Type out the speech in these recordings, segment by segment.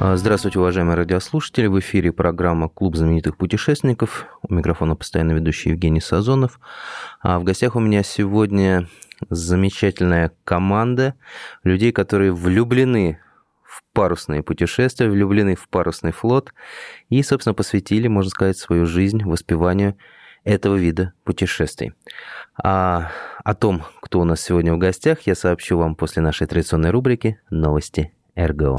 А, Здравствуйте, уважаемые радиослушатели. В эфире программа «Клуб знаменитых путешественников». У микрофона постоянно ведущий Евгений Сазонов. А в гостях у меня сегодня замечательная команда людей, которые влюблены в парусные путешествия, влюблены в парусный флот и, собственно, посвятили, можно сказать, свою жизнь воспеванию этого вида путешествий. А о том, кто у нас сегодня в гостях, я сообщу вам после нашей традиционной рубрики «Новости РГО».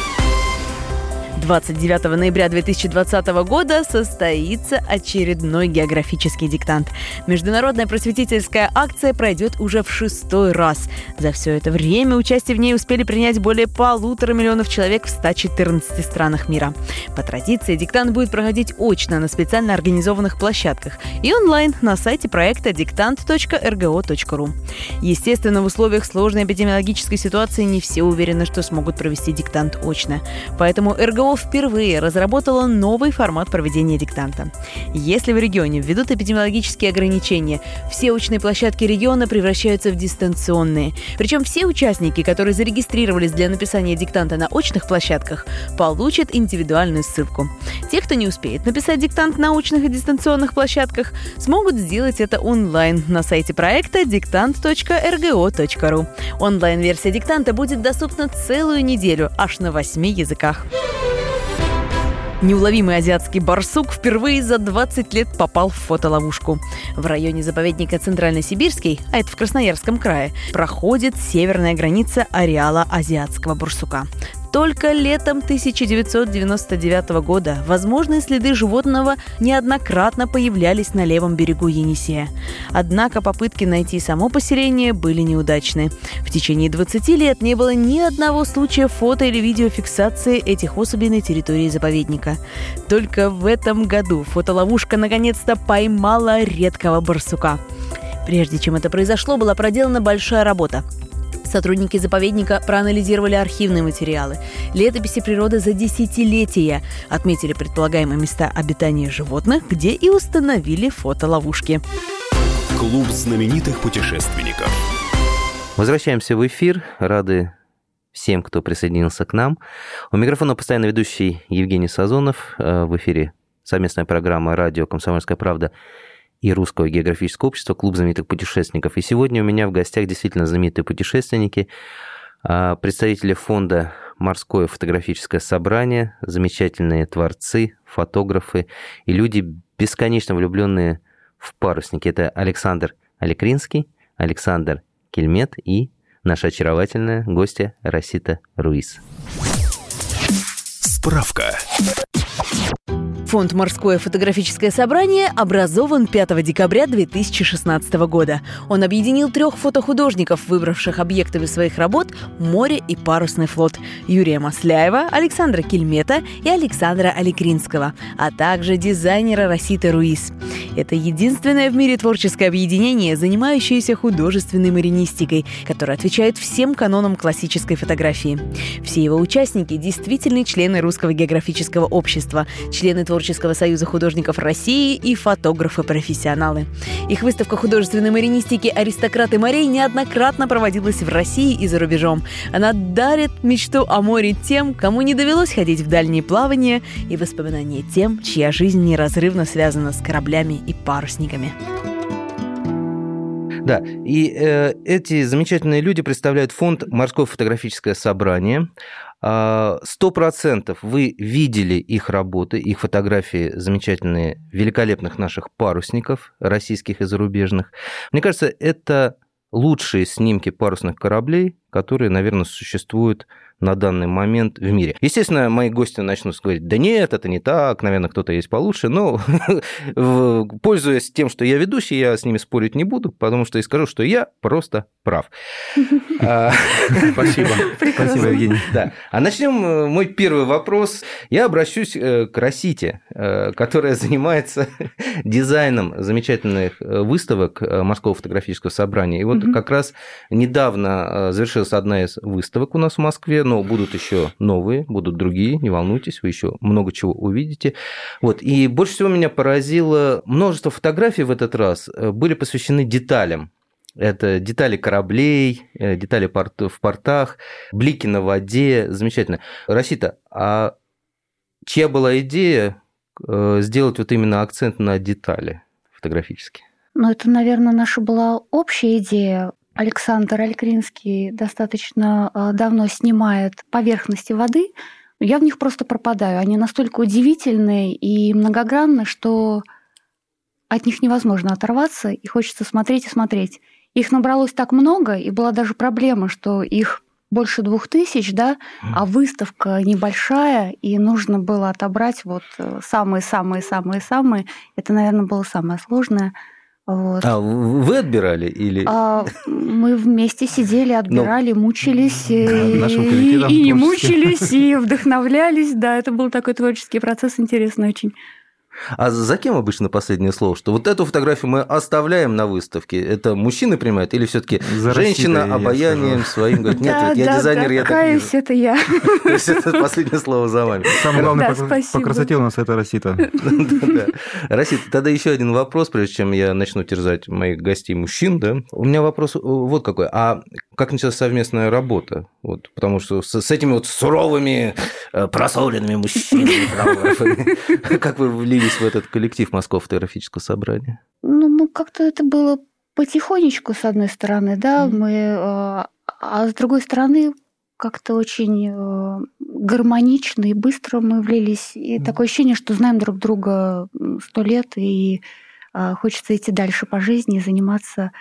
29 ноября 2020 года состоится очередной географический диктант. Международная просветительская акция пройдет уже в шестой раз. За все это время участие в ней успели принять более полутора миллионов человек в 114 странах мира. По традиции диктант будет проходить очно на специально организованных площадках и онлайн на сайте проекта диктант.рго.ру. Естественно, в условиях сложной эпидемиологической ситуации не все уверены, что смогут провести диктант очно. Поэтому РГО впервые разработала новый формат проведения диктанта. Если в регионе введут эпидемиологические ограничения, все очные площадки региона превращаются в дистанционные. Причем все участники, которые зарегистрировались для написания диктанта на очных площадках, получат индивидуальную ссылку. Те, кто не успеет написать диктант на очных и дистанционных площадках, смогут сделать это онлайн на сайте проекта диктант.рго.ру. Онлайн-версия диктанта будет доступна целую неделю, аж на восьми языках. Неуловимый азиатский барсук впервые за 20 лет попал в фотоловушку. В районе заповедника Центрально-Сибирский, а это в Красноярском крае, проходит северная граница ареала азиатского барсука. Только летом 1999 года возможные следы животного неоднократно появлялись на левом берегу Енисея. Однако попытки найти само поселение были неудачны. В течение 20 лет не было ни одного случая фото- или видеофиксации этих особей на территории заповедника. Только в этом году фотоловушка наконец-то поймала редкого барсука. Прежде чем это произошло, была проделана большая работа. Сотрудники заповедника проанализировали архивные материалы, летописи природы за десятилетия, отметили предполагаемые места обитания животных, где и установили фотоловушки. Клуб знаменитых путешественников. Возвращаемся в эфир. Рады всем, кто присоединился к нам. У микрофона постоянно ведущий Евгений Сазонов. Э, В эфире совместная программа «Радио Комсомольская правда» и Русского географического общества «Клуб знаменитых путешественников». И сегодня у меня в гостях действительно знаменитые путешественники, а, представители фонда «Морское фотографическое собрание», замечательные творцы, фотографы и люди, бесконечно влюбленные в парусники. Это Александр Алекринский, Александр Кельмет и наша очаровательная гостья Расита Руис. Справка. Фонд «Морское фотографическое собрание» образован 5 декабря 2016 года. Он объединил трех фотохудожников, выбравших объектами своих работ море и парусный флот – Юрия Масляева, Александра Кельмета и Александра Аликринского, а также дизайнера Роситы Руис. Это единственное в мире творческое объединение, занимающееся художественной маринистикой, которое отвечает всем канонам классической фотографии. Все его участники – действительные члены Русского географического общества, члены Творческого союза художников России и фотографы-профессионалы. Их выставка художественной маринистики «Аристократы морей» неоднократно проводилась в России и за рубежом. Она дарит мечту о море тем, кому не довелось ходить в дальние плавания, и воспоминания тем, чья жизнь неразрывно связана с кораблями и парусниками. Да, и э, эти замечательные люди представляют фонд «Морское фотографическое собрание». А, Сто процентов вы видели их работы, их фотографии замечательные, великолепных наших парусников, российских и зарубежных. Мне кажется, это лучшие снимки парусных кораблей, которые, наверное, существуют на данный момент в мире. Естественно, мои гости начнут говорить, да нет, это не так, наверное, кто-то есть получше, но пользуясь тем, что я ведущий, я с ними спорить не буду, потому что и скажу, что я просто прав. А, Спасибо. Спасибо, Евгений. Да. А начнем э, мой первый вопрос. Я обращусь э, к Росите, э, которая занимается дизайном замечательных выставок Морского фотографического собрания. И вот как раз недавно завершилась одна из выставок у нас в Москве, но будут еще новые, будут другие, не волнуйтесь, вы еще много чего увидите. Вот. И больше всего меня поразило, множество фотографий в этот раз э, были посвящены деталям. Это детали кораблей, э, детали в портах, блики на воде. Замечательно. Расита, а чья была идея э, сделать вот именно акцент на детали фотографические? Ну, это, наверное, наша была общая идея. Александр Алькринский достаточно а, давно снимает поверхности воды. Я в них просто пропадаю. Они настолько удивительные и многогранны, что от них невозможно оторваться, и хочется смотреть и смотреть. Их набралось так много, и была даже проблема, что их больше двух тысяч, да, а выставка небольшая, и нужно было отобрать вот самые-самые-самые-самые. Это, наверное, было самое сложное – вот. А вы отбирали или? А, мы вместе сидели, отбирали, Но... мучились и, и не мучились, и вдохновлялись. Да, это был такой творческий процесс, интересный очень. А за кем обычно последнее слово? Что вот эту фотографию мы оставляем на выставке? Это мужчины принимают или все-таки женщина обаянием своим говорит, нет, да, я да, дизайнер, да, я так это я. То есть это последнее слово за вами. Самое главное да, по, по красоте у нас это Росита. Росита, тогда еще один вопрос, прежде чем я начну терзать моих гостей мужчин. Да? У меня вопрос вот какой. А как началась совместная работа? Вот, потому что с, с этими вот суровыми, э, просоленными мужчинами, как вы влились в этот коллектив Московского фотографического собрания? Ну, ну как-то это было потихонечку, с одной стороны, да, мы, э, а с другой стороны, как-то очень э, гармонично и быстро мы влились. И такое ощущение, что знаем друг друга сто лет, и хочется идти дальше по жизни, заниматься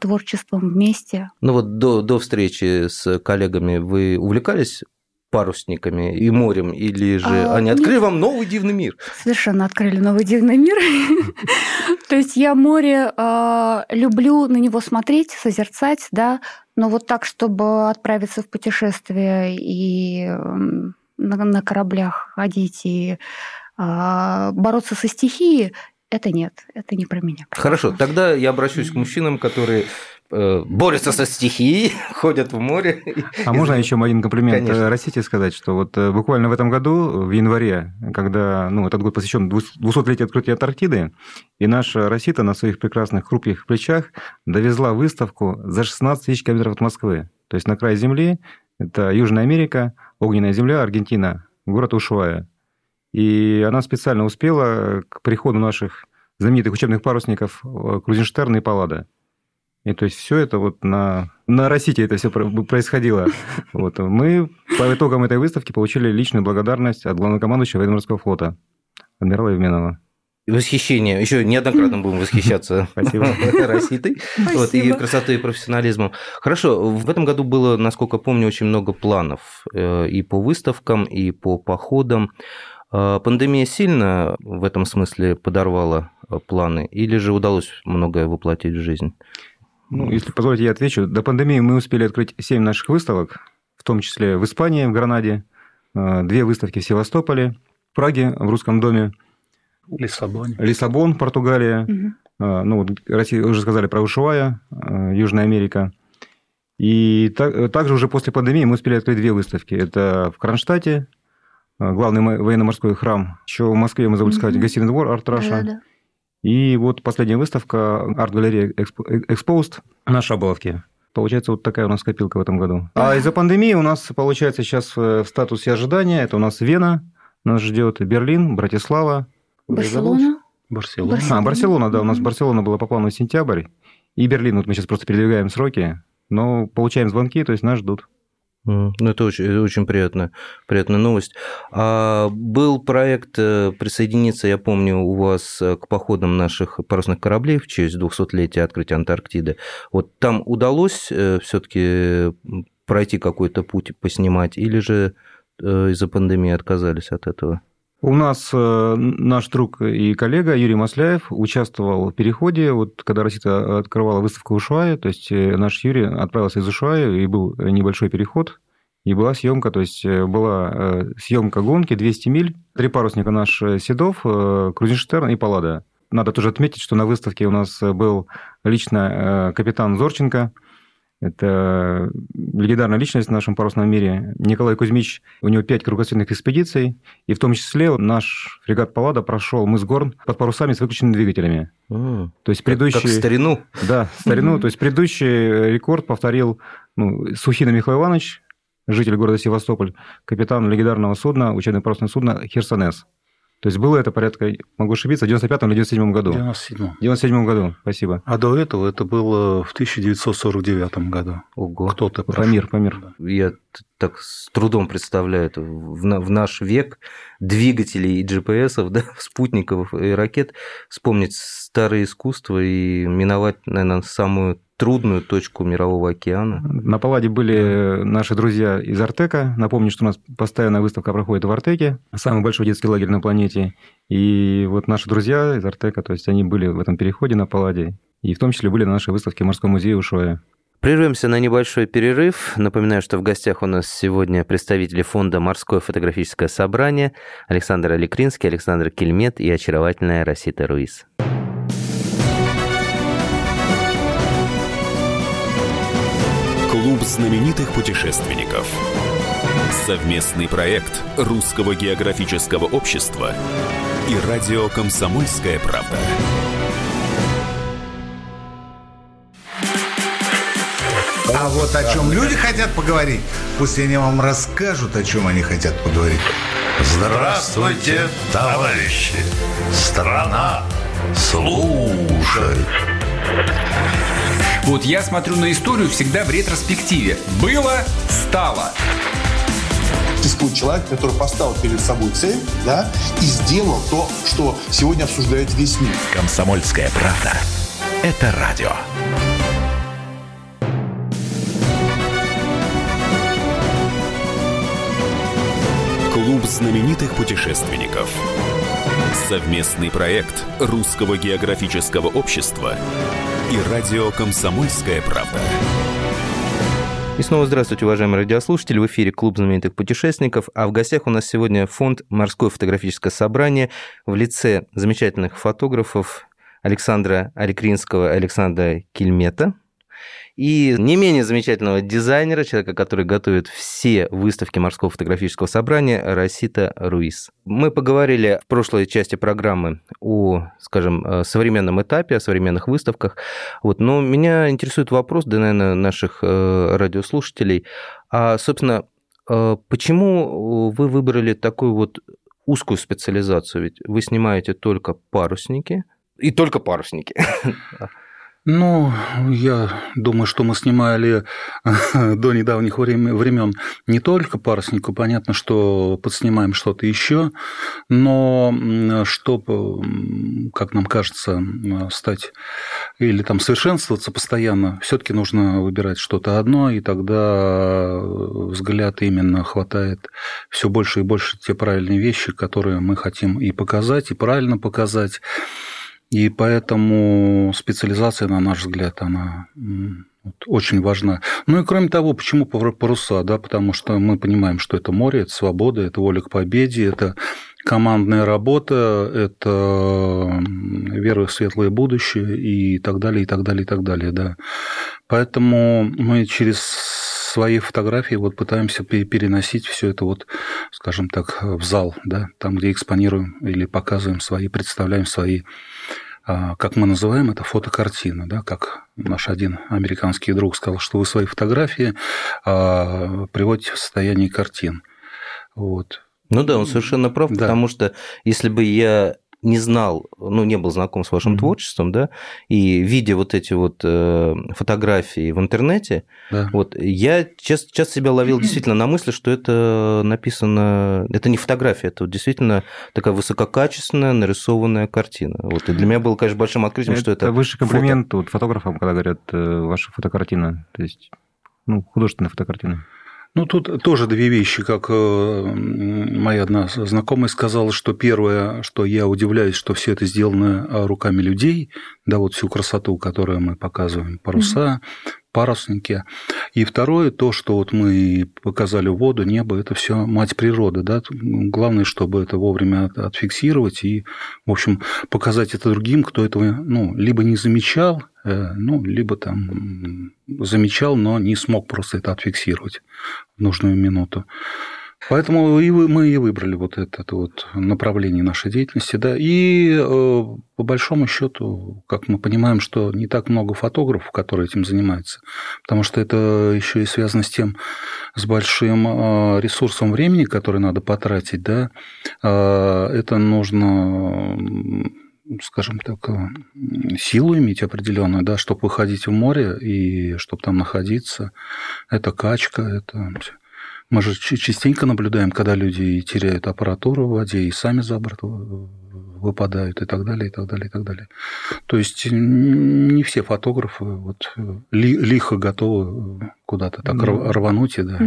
творчеством вместе. Ну вот до, до встречи с коллегами вы увлекались парусниками и морем, или же а, они открыли нет. вам новый дивный мир? Совершенно открыли новый дивный мир. То есть я море а, люблю на него смотреть, созерцать, да, но вот так, чтобы отправиться в путешествие и на кораблях ходить и бороться со стихией, это нет, это не про меня. Хорошо, тогда я обращусь к мужчинам, которые э, борются со стихией, ходят в море. А можно еще один комплимент Конечно. России сказать, что вот э, буквально в этом году, в январе, когда ну, этот год посвящен 200-летию открытия Антарктиды, и наша Россита на своих прекрасных хрупких плечах довезла выставку за 16 тысяч километров от Москвы. То есть на край Земли, это Южная Америка, огненная земля, Аргентина, город Ушуая. И она специально успела к приходу наших знаменитых учебных парусников э, Крузенштерна и Паллада. И то есть все это вот на, на Росите это все происходило. Вот. Мы по итогам этой выставки получили личную благодарность от главнокомандующего военно-морского флота адмирала Евменова. Восхищение. Еще неоднократно будем восхищаться Роситой. Вот, и красотой, и профессионализмом. Хорошо, в этом году было, насколько помню, очень много планов э, и по выставкам, и по походам. А пандемия сильно в этом смысле подорвала э, планы или же удалось многое воплотить в жизнь? Ну, если позволите, я отвечу. До пандемии мы успели открыть 7 наших выставок, в том числе в Испании, в Гранаде, э, две выставки в Севастополе, в Праге, в Русском доме. Лиссабон. Лиссабон, Португалия. Угу. Ну, вот Россия, уже сказали про Ушуая, Южная Америка. И так, также уже после пандемии мы успели открыть две выставки. Это в Кронштадте, главный военно-морской храм. Еще в Москве мы забыли сказать mm-hmm. гостиный двор Арт Раша. Да, да. И вот последняя выставка арт-галерея Exposed на Шаболовке. Получается, вот такая у нас копилка в этом году. А из-за пандемии у нас, получается, сейчас в статусе ожидания. Это у нас Вена, нас ждет Берлин, Братислава. Барселона. Барселона. А, Барселона, да. У нас Барселона была по плану сентябрь. И Берлин, вот мы сейчас просто передвигаем сроки. Но получаем звонки, то есть нас ждут. Ну, это очень, очень приятная, приятная новость. А был проект э, присоединиться, я помню, у вас э, к походам наших парусных кораблей в честь 200-летия открытия Антарктиды. Вот там удалось э, все-таки пройти какой-то путь, поснимать, или же из-за пандемии отказались от этого? У нас э, наш друг и коллега Юрий Масляев участвовал в переходе, вот когда Россия открывала выставку в Ушуае, то есть э, наш Юрий отправился из Ушуая, и был небольшой переход, и была съемка, то есть э, была съемка гонки 200 миль, три парусника наш Седов, Крузенштерн и Паллада. Надо тоже отметить, что на выставке у нас был лично капитан Зорченко – это легендарная личность в нашем парусном мире. Николай Кузьмич, у него пять кругосветных экспедиций, и в том числе наш фрегат «Паллада» прошел мыс Горн под парусами с выключенными двигателями. Mm. То есть предыдущий... Как, как старину? Да, старину. То есть предыдущий рекорд повторил ну, Сухина Михаил Иванович, житель города Севастополь, капитан легендарного судна, учебно-парусного судна «Херсонес». То есть было это порядка, могу ошибиться, в 95-м или 97-м году? В 97-м. В 97-м году, спасибо. А до этого это было в 1949 году. Ого. Кто-то Памир, Памир. Я так с трудом представляю это в, в наш век двигателей и GPS, да, спутников и ракет, вспомнить старое искусство и миновать, наверное, самую трудную точку Мирового океана. На Палладе были наши друзья из Артека. Напомню, что у нас постоянная выставка проходит в Артеке, самый большой детский лагерь на планете. И вот наши друзья из Артека, то есть они были в этом переходе на Палладе, и в том числе были на нашей выставке в Морском музее Ушоя. Прервемся на небольшой перерыв. Напоминаю, что в гостях у нас сегодня представители фонда «Морское фотографическое собрание» Александр Аликринский, Александр Кельмет и очаровательная Росита Руис. Клуб знаменитых путешественников. Совместный проект Русского географического общества и радио «Комсомольская правда». А вот о чем люди хотят поговорить, пусть они вам расскажут, о чем они хотят поговорить. Здравствуйте, товарищи! Страна слушает! Вот я смотрю на историю всегда в ретроспективе. Было, стало. Существует человек, который поставил перед собой цель, да, и сделал то, что сегодня обсуждает весь мир. Комсомольская правда. Это радио. Клуб знаменитых путешественников. Совместный проект Русского географического общества и радио «Комсомольская правда». И снова здравствуйте, уважаемые радиослушатели. В эфире Клуб знаменитых путешественников. А в гостях у нас сегодня фонд «Морское фотографическое собрание» в лице замечательных фотографов Александра Арикринского Александра Кельмета – и не менее замечательного дизайнера, человека, который готовит все выставки морского фотографического собрания, Росита Руис. Мы поговорили в прошлой части программы о, скажем, э, современном этапе, о современных выставках. Вот. Но меня интересует вопрос, да, наверное, наших э, радиослушателей. А, собственно, э, почему вы выбрали такую вот узкую специализацию? Ведь вы снимаете только парусники, и только парусники. Ну, я думаю, что мы снимали до недавних времен не только паруснику, понятно, что подснимаем что-то еще, но чтобы, как нам кажется, стать или там совершенствоваться постоянно, все-таки нужно выбирать что-то одно, и тогда взгляд именно хватает все больше и больше те правильные вещи, которые мы хотим и показать, и правильно показать. И поэтому специализация, на наш взгляд, она очень важна. Ну и кроме того, почему паруса? Да, потому что мы понимаем, что это море, это свобода, это воля к победе, это командная работа, это вера в светлое будущее и так далее, и так далее, и так далее. Да. Поэтому мы через свои фотографии вот пытаемся переносить все это вот, скажем так, в зал, да, там, где экспонируем или показываем свои, представляем свои а, как мы называем это, фотокартина, да, как наш один американский друг сказал, что вы свои фотографии а, приводите в состояние картин. Вот. Ну да, он совершенно прав, да. потому что если бы я не знал, ну, не был знаком с вашим mm-hmm. творчеством, да, и видя вот эти вот э, фотографии в интернете, да. вот я часто, часто себя ловил действительно на мысли, что это написано, это не фотография, это вот действительно такая высококачественная нарисованная картина. Вот, и для меня было, конечно, большим открытием, это что это высший комплимент фото. вот фотографам, когда говорят, э, ваша фотокартина, то есть ну, художественной фотокартины. Ну, тут тоже две вещи, как э, моя одна знакомая сказала, что первое, что я удивляюсь, что все это сделано э, руками людей, да, вот всю красоту, которую мы показываем, паруса, парусники. И второе, то, что вот мы показали воду, небо, это все мать природы. Да? Главное, чтобы это вовремя отфиксировать и, в общем, показать это другим, кто этого ну, либо не замечал, э, ну, либо там замечал, но не смог просто это отфиксировать в нужную минуту. Поэтому и мы и выбрали вот это вот направление нашей деятельности. Да. И э, по большому счету, как мы понимаем, что не так много фотографов, которые этим занимаются, потому что это еще и связано с тем, с большим э, ресурсом времени, который надо потратить. Да. Э, это нужно скажем так, силу иметь определенную, да, чтобы выходить в море и чтобы там находиться. Это качка, это мы же частенько наблюдаем, когда люди теряют аппаратуру в воде и сами за борт выпадают и так далее, и так далее, и так далее. То есть не все фотографы вот лихо готовы куда-то так ну, рвануть и да.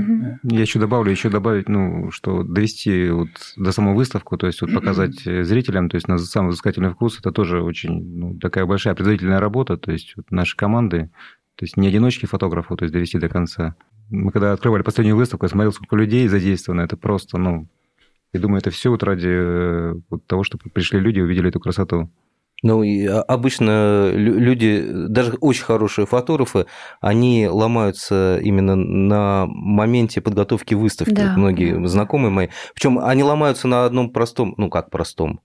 Я еще добавлю, еще добавить, ну, что довести вот до самой выставку, то есть вот показать зрителям, то есть на самый взыскательный вкус, это тоже очень ну, такая большая предварительная работа, то есть вот наши команды, то есть не одиночки фотографов, то есть довести до конца. Мы когда открывали последнюю выставку, я смотрел, сколько людей задействовано. Это просто, ну, я думаю, это все вот ради э, вот того, чтобы пришли люди и увидели эту красоту. Ну, и обычно люди, даже очень хорошие фотографы, они ломаются именно на моменте подготовки выставки. Да. многие знакомые мои. Причем они ломаются на одном простом, ну как простом.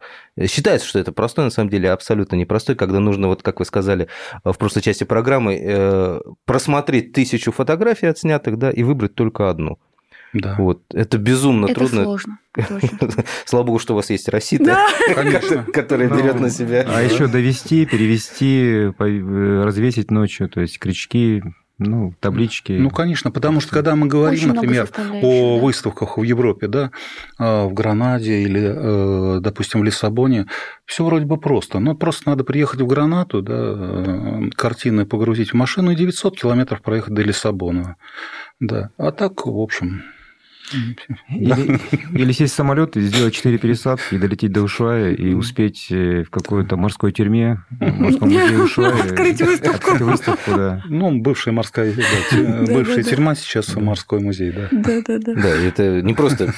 Считается, что это простой, на самом деле абсолютно непростой, когда нужно, вот как вы сказали в прошлой части программы, э, просмотреть тысячу фотографий отснятых, да, и выбрать только одну. Да. Вот. Это безумно это трудно. сложно. Слава богу, что у вас есть Росита, которая берет на себя. А еще довести, перевести, развесить ночью, то есть крючки, ну, таблички. Ну, конечно, потому что когда мы говорим, Очень например, о выставках в Европе, да, а, в Гранаде или, э, допустим, в Лиссабоне, все вроде бы просто. Но просто надо приехать в Гранату, да, э, картины погрузить в машину и 900 километров проехать до Лиссабона. Да. А так, в общем, или, или сесть в самолет и сделать 4 пересадки, и долететь до Ушуая, и успеть э, в какой-то морской тюрьме, в морском музее Ушуая. Открыть выставку. Открыть выставку, да. Ну, бывшая морская, да, бывшая тюрьма, сейчас морской музей, да. Да, да, да. Да, это не просто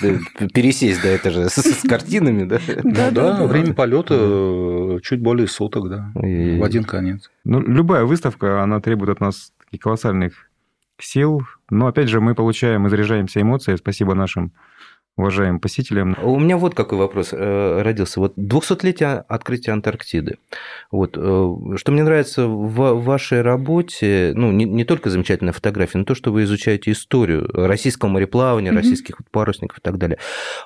пересесть, да, это же с картинами, да? Да, да, время полета э, чуть более суток, да, в один конец. Ну, любая выставка, она требует от нас таких колоссальных сил. Но, опять же, мы получаем и заряжаемся эмоциями. Спасибо нашим уважаемым посетителям. У меня вот какой вопрос э, родился. Вот 200-летие открытия Антарктиды. Вот, э, что мне нравится в вашей работе, ну, не, не только замечательная фотография, но то, что вы изучаете историю российского мореплавания, mm-hmm. российских парусников и так далее.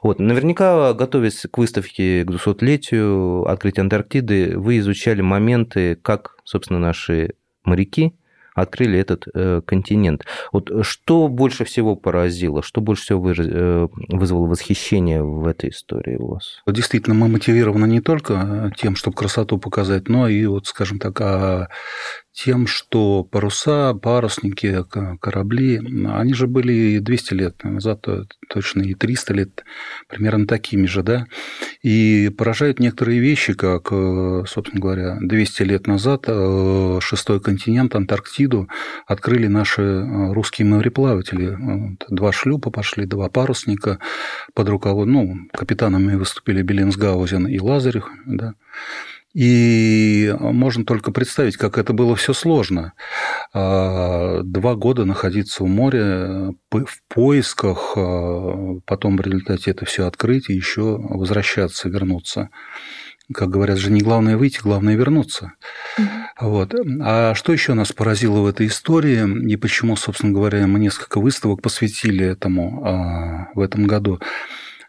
Вот, наверняка, готовясь к выставке к 200-летию открытия Антарктиды, вы изучали моменты, как, собственно, наши моряки открыли этот э, континент. Вот что больше всего поразило, что больше всего вы, э, вызвало восхищение в этой истории у вас? Действительно, мы мотивированы не только тем, чтобы красоту показать, но и, вот, скажем так, а тем, что паруса, парусники, корабли, они же были 200 лет назад, точно и 300 лет, примерно такими же, да, и поражают некоторые вещи, как, э, собственно говоря, 200 лет назад э, шестой континент, Антарктиду, открыли наши э, русские мореплаватели. Два шлюпа пошли, два парусника под руководством, ну, капитанами выступили Беленсгаузен и Лазарев, да, и можно только представить, как это было все сложно. А, два года находиться в море в поисках, а, потом в результате это все открыть и еще возвращаться, вернуться. Как говорят же, не главное выйти, главное вернуться. Mm-hmm. Вот. А что еще нас поразило в этой истории и почему, собственно говоря, мы несколько выставок посвятили этому а, в этом году?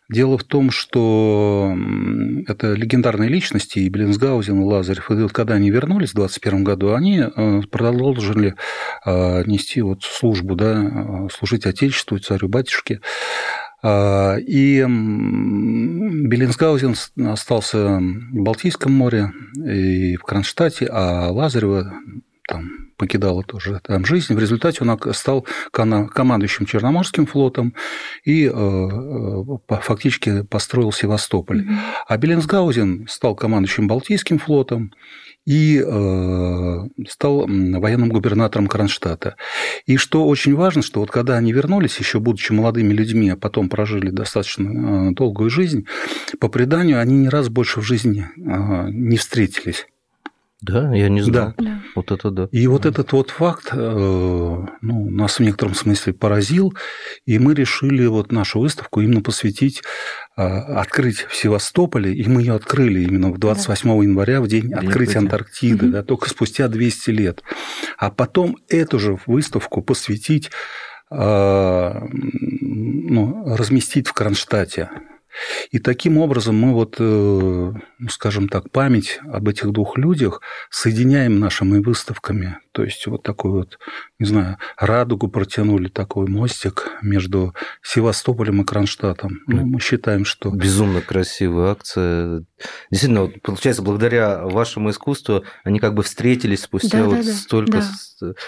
Дело в том, что это легендарные личности, и Беллинсгаузен, и Лазарев, и вот когда они вернулись в 2021 году, они э, продолжили э, нести вот службу, да, э, служить Отечеству, царю-батюшке. И Беллинсгаузен остался в Балтийском море и в Кронштадте, а Лазарева там покидала тоже там жизнь. В результате он стал командующим Черноморским флотом и фактически построил Севастополь. А Беленсгаузен стал командующим Балтийским флотом и э, стал военным губернатором Кронштадта. И что очень важно, что вот когда они вернулись, еще будучи молодыми людьми, а потом прожили достаточно э, долгую жизнь, по преданию они ни раз больше в жизни э, не встретились. Да, я не знал. Да. Вот это да. И вот этот вот факт ну, нас в некотором смысле поразил, и мы решили вот нашу выставку именно посвятить а, открыть в Севастополе, и мы ее открыли именно в 28 да. января, в день, день открытия Антарктиды, угу. да, только спустя 200 лет. А потом эту же выставку посвятить, а, ну, разместить в Кронштадте. И таким образом мы вот, э, ну, скажем так, память об этих двух людях соединяем нашими выставками. То есть вот такой вот, не знаю, радугу протянули, такой мостик между Севастополем и Кронштадтом. Ну, мы считаем, что... Безумно красивая акция. Действительно, вот, получается, благодаря вашему искусству они как бы встретились спустя да, вот да, столько... Да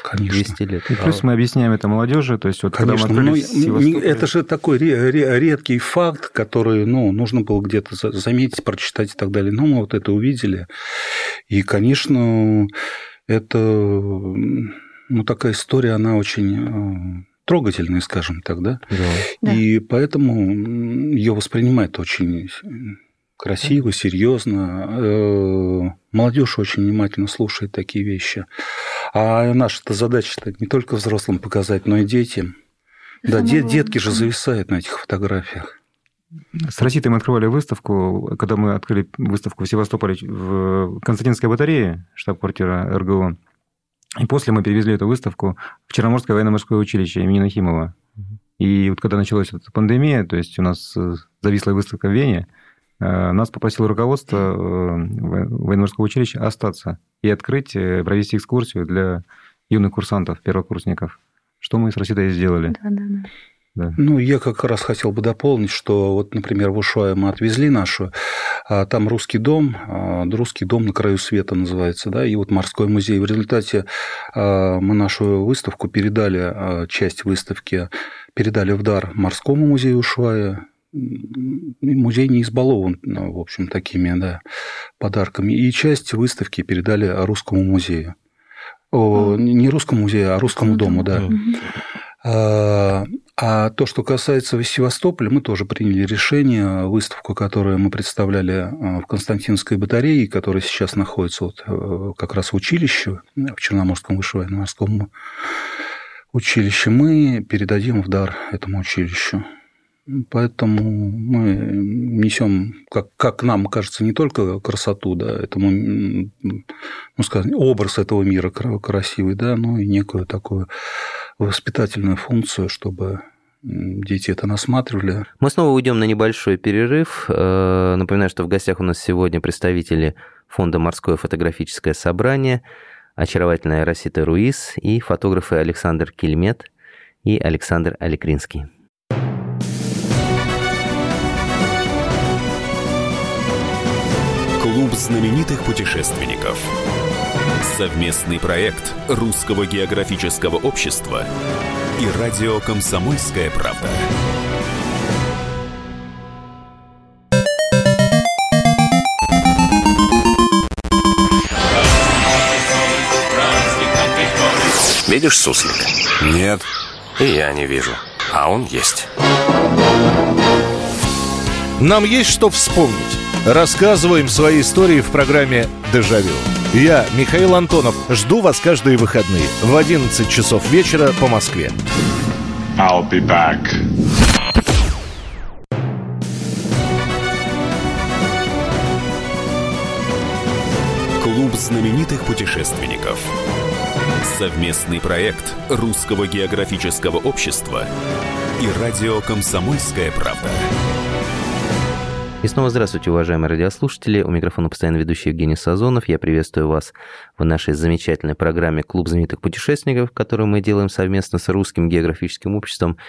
Конечно. 200 лет. И плюс мы объясняем это молодежи, то есть вот Конечно, когда мы ну, это же такой редкий факт, который ну, нужно было где-то заметить, прочитать и так далее. Но мы вот это увидели. И, конечно, это ну, такая история, она очень э, трогательная, скажем так, да? Да. И поэтому ее воспринимает очень красиво, серьезно. Э, молодежь очень внимательно слушает такие вещи. А наша-то задача -то не только взрослым показать, но и детям. Да, дет, детки же зависают на этих фотографиях. С Роситой мы открывали выставку, когда мы открыли выставку в Севастополе в Константинской батарее, штаб-квартира РГО. И после мы перевезли эту выставку в Черноморское военно-морское училище имени Нахимова. И вот когда началась эта пандемия, то есть у нас э, зависла выставка в Вене, Э, нас попросило руководство э, военно-морского училища остаться и открыть, провести экскурсию для юных курсантов, первокурсников. Что мы с Роситой сделали. Да, да, да. Да. Ну, я как раз хотел бы дополнить, что вот, например, в Ушуае мы отвезли нашу, а там русский дом, а, русский дом на краю света называется, да, и вот морской музей. В результате а, мы нашу выставку передали, часть выставки передали в дар морскому музею Ушуая, музей не избалован, ну, в общем, такими да, подарками. И часть выставки передали русскому музею. О, не русскому музею, а русскому дому, да. А, то, что касается Севастополя, мы тоже приняли решение. Выставку, которую мы представляли а, в Константинской батарее, которая сейчас находится вот э, как раз в училище, в Черноморском высшем военно-морском училище, мы передадим в дар этому училищу. Поэтому мы несем, как, как нам кажется, не только красоту, да, этому, ну, скажем, образ этого мира красивый, да, но и некую такую воспитательную функцию, чтобы дети это насматривали. Мы снова уйдем на небольшой перерыв. Э, напоминаю, что в гостях у нас сегодня представители фонда «Морское фотографическое собрание», очаровательная Росита Руис и фотографы Александр Кельмет и Александр Аликринский. Клуб знаменитых путешественников. Совместный проект Русского географического общества и радио «Комсомольская правда». Видишь суслик? Нет. И я не вижу. А он есть. Нам есть что вспомнить. Рассказываем свои истории в программе «Дежавю». Я, Михаил Антонов, жду вас каждые выходные в 11 часов вечера по Москве. I'll be back. Клуб знаменитых путешественников. Совместный проект Русского географического общества и радио «Комсомольская правда». И снова здравствуйте, уважаемые радиослушатели. У микрофона постоянно ведущий Евгений Сазонов. Я приветствую вас в нашей замечательной программе «Клуб знаменитых путешественников», которую мы делаем совместно с Русским географическим обществом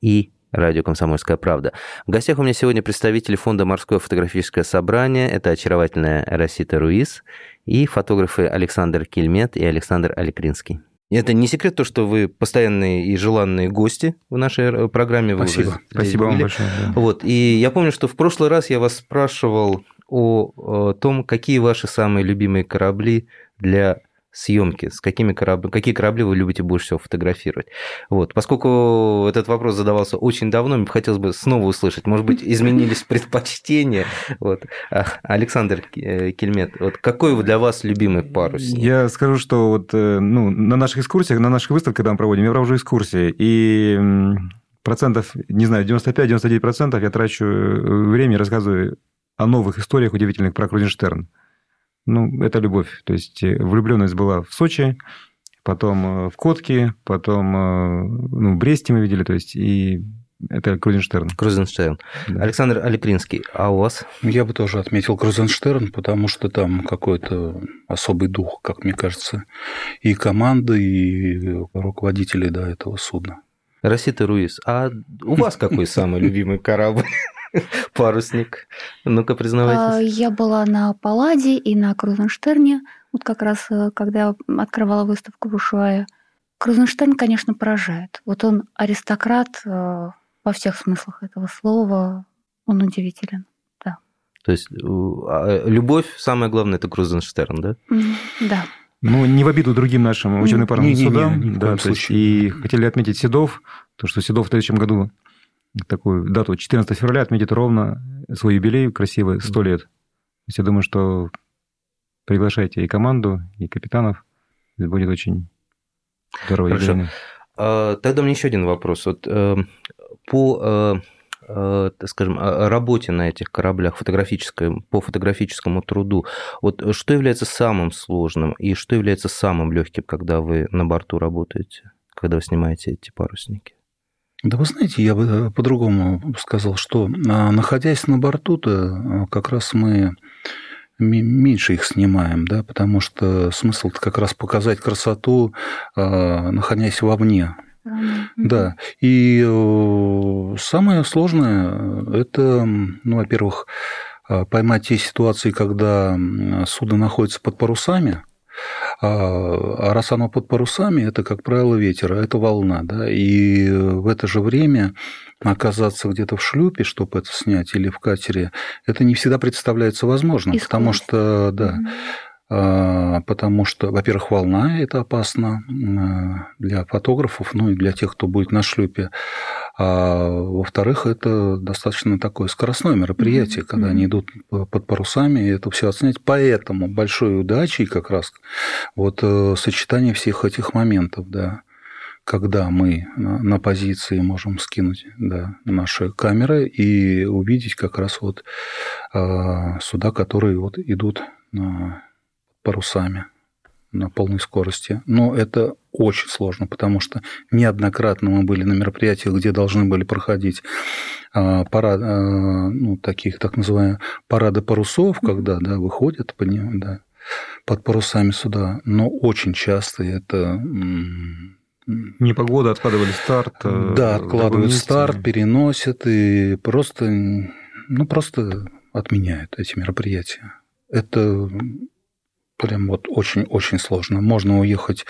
и радио «Комсомольская правда». В гостях у меня сегодня представители фонда «Морское фотографическое собрание». Это очаровательная Росита Руис и фотографы Александр Кельмет и Александр Аликринский. Это не секрет то, что вы постоянные и желанные гости в нашей программе. Вы Спасибо. Спасибо вам большое. Да. Вот. И я помню, что в прошлый раз я вас спрашивал о том, какие ваши самые любимые корабли для съемки, с какими корабли, какие корабли вы любите больше всего фотографировать. Вот. Поскольку этот вопрос задавался очень давно, мне хотелось бы снова услышать, может быть, изменились предпочтения. Вот. А, Александр э, Кельмет, вот какой для вас любимый парусник? Я скажу, что вот, э, ну, на наших экскурсиях, на наших выставках, когда мы проводим, я провожу экскурсии, и процентов, не знаю, 95-99% я трачу э, время и рассказываю о новых историях удивительных про Крузенштерн ну, это любовь. То есть э, влюбленность была в Сочи, потом э, в Котке, потом э, ну, в Бресте мы видели, то есть и это Крузенштерн. Крузенштерн. Да. Александр Аликринский, а у вас? Я бы тоже отметил Крузенштерн, потому что там какой-то особый дух, как мне кажется, и команды, и руководителей до этого судна. Росита Руис, а у вас какой самый любимый корабль? Парусник. Ну-ка, признавайтесь. А, я была на Палладе и на Крузенштерне, вот как раз э, когда открывала выставку в Ушуае. Крузенштерн, конечно, поражает. Вот он аристократ э, во всех смыслах этого слова. Он удивителен, да. То есть а, любовь, самое главное, это Крузенштерн, да? Да. Ну, не в обиду другим нашим учебно-парным судам. да, есть, и хотели отметить Седов, то, что Седов в следующем году такую дату 14 февраля отметит ровно свой юбилей красивый, 100 лет. То есть я думаю, что приглашайте и команду, и капитанов. Это будет очень здорово. Хорошо. А, тогда у меня еще один вопрос. Вот, э, по э, э, скажем, работе на этих кораблях фотографической, по фотографическому труду, вот что является самым сложным и что является самым легким, когда вы на борту работаете, когда вы снимаете эти парусники? Да вы знаете, я бы э, по-другому сказал, что а, находясь на борту-то, а, как раз мы меньше их снимаем, да, потому что смысл как раз показать красоту, а, находясь вовне. Да, и э, самое сложное – это, ну, во-первых, поймать те ситуации, когда судно находится под парусами, а, а раз оно под парусами, это, как правило, ветер, а это волна. Да? И в это же время оказаться где-то в шлюпе, чтобы это снять, или в катере, это не всегда представляется возможным, потому что, да, mm-hmm потому что, во-первых, волна – это опасно а, для фотографов, ну и для тех, кто будет на шлюпе. А во-вторых, это достаточно такое скоростное мероприятие, mm-hmm. когда они идут под парусами, и это все отснять. Поэтому большой удачей как раз вот э, сочетание всех этих моментов, да когда мы на позиции можем скинуть да, наши камеры и увидеть как раз вот суда, которые вот идут парусами на полной скорости. Но это очень сложно, потому что неоднократно мы были на мероприятиях, где должны были проходить а, парад, а, ну, таких так называемые парады парусов, когда да, выходят по ним, да, под парусами суда. Но очень часто это Непогода, откладывали старт. Э, да, откладывают старт, переносят и просто, ну, просто отменяют эти мероприятия. Это прям вот очень-очень сложно. Можно уехать.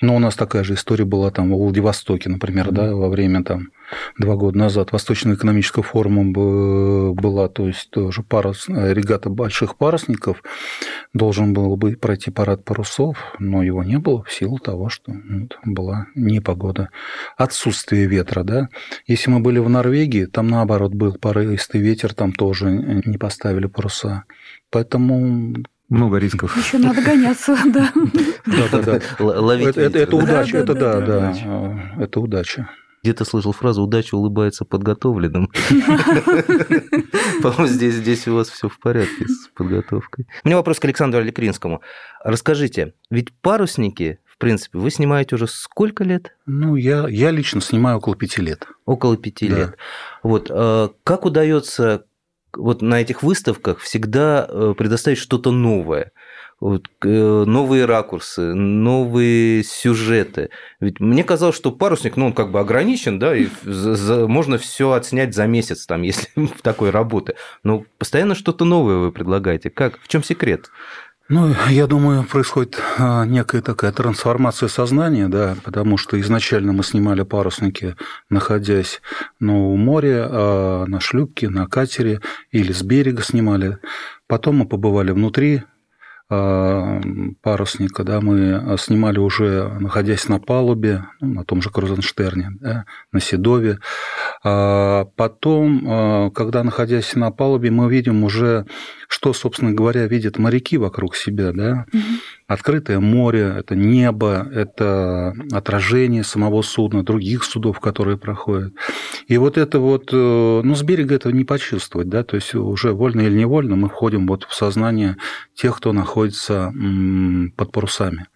Но у нас такая же история была там в Владивостоке, например, mm-hmm. да, во время там два года назад Восточного экономического форума была, то есть тоже парус, регата больших парусников. Должен был бы пройти парад парусов, но его не было в силу того, что вот, была непогода. Отсутствие ветра, да. Если мы были в Норвегии, там наоборот был порывистый ветер, там тоже не поставили паруса. Поэтому много рисков. Еще надо гоняться, да. Да, да, да. Ловить. Это удача, это да, да. Это удача. Где-то слышал фразу «удача улыбается подготовленным». По-моему, здесь, здесь у вас все в порядке с подготовкой. У меня вопрос к Александру Аликринскому. Расскажите, ведь парусники, в принципе, вы снимаете уже сколько лет? Ну, я, я лично снимаю около пяти лет. Около пяти да. лет. Вот, э, как удается вот на этих выставках всегда э, предоставить что-то новое. вот, э, новые ракурсы, новые сюжеты. Ведь мне казалось, что парусник, ну, он как бы ограничен, да, и за, за, можно все отснять за месяц, там, если в такой работы. Но постоянно что-то новое вы предлагаете. Как? В чем секрет? Ну, я думаю, происходит а, некая такая трансформация сознания, да, потому что изначально мы снимали парусники, находясь ну, у моря, а на шлюпке, на катере или с берега снимали. Потом мы побывали внутри парусника, да, мы снимали уже, находясь на палубе, ну, на том же Крузенштерне, да, на Седове. А потом, когда находясь на палубе, мы видим уже что, собственно говоря, видят моряки вокруг себя, да? Угу. Открытое море, это небо, это отражение самого судна, других судов, которые проходят. И вот это вот, э, ну, с берега этого не почувствовать, да, то есть уже вольно или невольно мы входим вот в сознание тех, кто находится под парусами.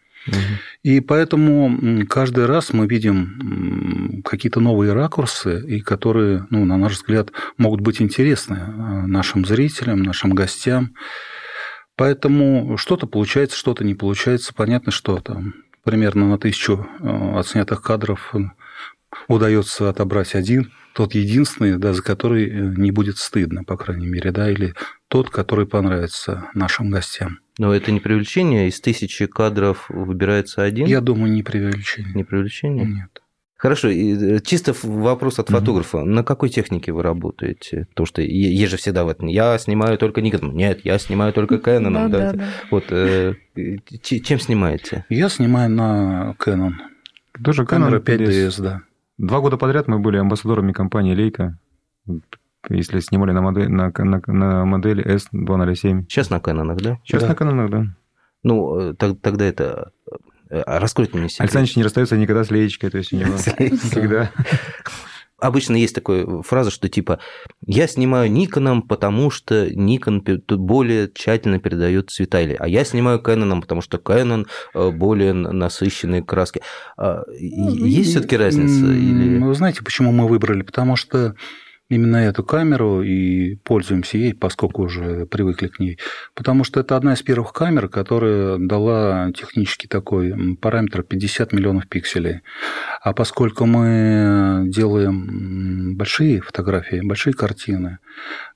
И поэтому каждый раз мы видим какие-то новые ракурсы, и которые, ну, на наш взгляд, могут быть интересны а, нашим зрителям, нашим гостям. Поэтому что-то получается, что-то не получается. Понятно, что там примерно на тысячу а, отснятых кадров удается отобрать один, тот единственный, да, за который э, не будет стыдно, по крайней мере, да, или тот, который понравится нашим гостям. Но это не преувеличение? Из тысячи кадров выбирается один? Я думаю, не преувеличение. Не преувеличение? Нет. Хорошо, и э, чисто вопрос от фотографа. Mm-hmm. На какой технике вы работаете? Потому что есть же всегда в этом. Я снимаю только Nikon. Нет, я снимаю только Canon. да, да, да. Вот, э, чем снимаете? Я снимаю на Canon. Тоже Камера 5DS, да. Два года подряд мы были амбассадорами компании Leica если снимали на модель, на, на, на модели S207. Сейчас на Canon, да? Сейчас да. на Canon, да. Ну, э, тогда это... А раскройте мне секрет. Александр не расстается никогда с леечкой, то есть у него всегда... Обычно есть такая фраза, что типа «я снимаю Никоном, потому что Никон более тщательно передает цвета», или «а я снимаю Кэноном, потому что Кэнон э, более насыщенные краски». А, ну, есть все таки разница? Или... Вы знаете, почему мы выбрали? Потому что именно эту камеру и пользуемся ей, поскольку уже привыкли к ней. Потому что это одна из первых камер, которая дала технический такой параметр 50 миллионов пикселей. А поскольку мы делаем большие фотографии, большие картины,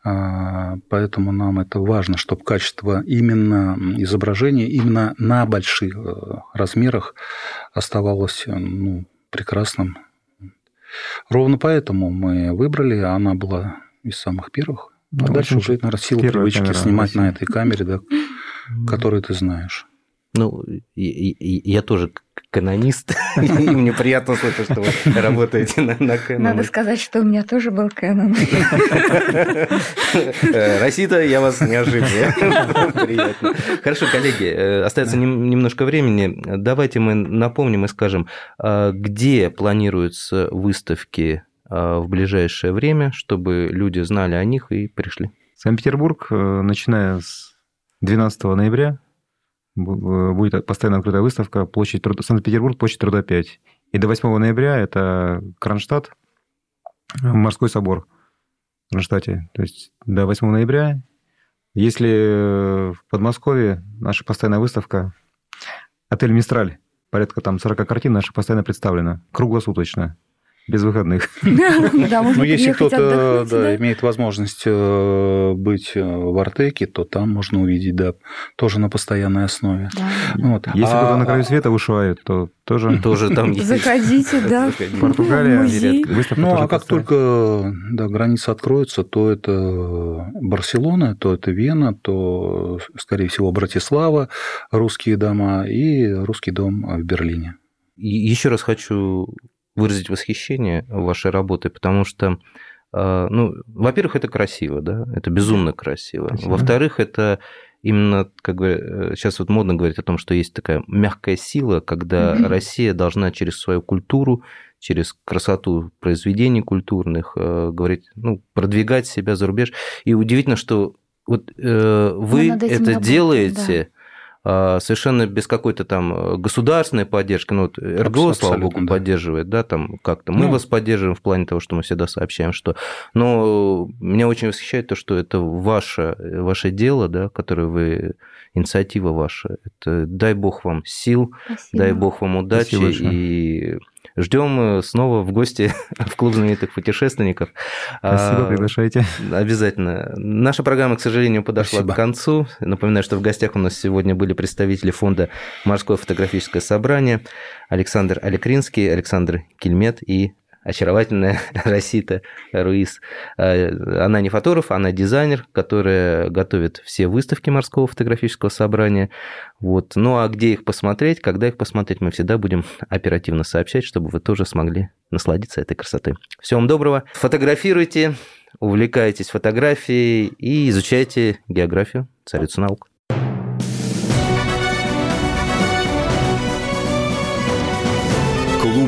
а, поэтому нам это важно, чтобы качество именно изображения, именно на больших э, размерах оставалось ну, прекрасным Ровно поэтому мы выбрали, она была из самых первых. Ну, а дальше уже, наверное, сила привычки снимать на этой камере, да, которую ты знаешь. Ну, я тоже канонист, и мне приятно слышать, что вы работаете на, на Canon. Надо сказать, что у меня тоже был Canon. Э, Расита, я вас не ошибся. Приятно. Хорошо, коллеги, э, остается немножко времени. Давайте мы напомним и скажем, а где планируются выставки а, в ближайшее время, чтобы люди знали о них и пришли. Санкт-Петербург, э, начиная с 12 ноября, будет постоянно открытая выставка площадь труда, Санкт-Петербург, площадь труда 5. И до 8 ноября это Кронштадт, морской собор в Кронштадте. То есть до 8 ноября. Если в Подмосковье наша постоянная выставка отель «Мистраль», порядка там 40 картин наша постоянно представлена, круглосуточно без выходных. Но если кто-то да, имеет возможность э, быть э, в Артеке, то там можно увидеть, да, тоже на постоянной основе. Вот. Если а, кто-то на краю света вышивает, то тоже... Тоже там есть. Заходите, да. Португалия, Ну, а как только да, границы откроются, то это Барселона, то это Вена, то, скорее всего, Братислава, русские дома и русский дом в Берлине. Еще раз хочу выразить восхищение вашей работой, потому что, а, ну, во-первых, это красиво, да, это безумно красиво. Спасибо. Во-вторых, это именно, как бы, сейчас вот модно говорить о том, что есть такая мягкая сила, когда mm-hmm. Россия должна через свою культуру, через красоту произведений культурных э, говорить, ну, продвигать себя за рубеж. И удивительно, что вот э, вы это работаем, делаете, а, совершенно без какой-то там э, государственной поддержки, ну, вот РГО, слава богу, да. поддерживает, да, там как-то. Мы ну, вас поддерживаем в плане того, что мы всегда сообщаем, что... Но меня очень восхищает то, что это ваше, ваше дело, да, которое вы инициатива ваша. Это дай бог вам сил, Спасибо. дай бог вам удачи и ждем снова в гости в клуб знаменитых путешественников. Спасибо, а, приглашайте. Обязательно. Наша программа, к сожалению, подошла Спасибо. к концу. Напоминаю, что в гостях у нас сегодня были представители фонда «Морское фотографическое собрание» Александр Алекринский, Александр Кельмет и очаровательная Росита Руис. А, она не фотограф, она дизайнер, которая готовит все выставки морского фотографического собрания. Вот. Ну а где их посмотреть, когда их посмотреть, мы всегда будем оперативно сообщать, чтобы вы тоже смогли насладиться этой красотой. Всего вам доброго. Фотографируйте, увлекайтесь фотографией и изучайте географию, царицу наук.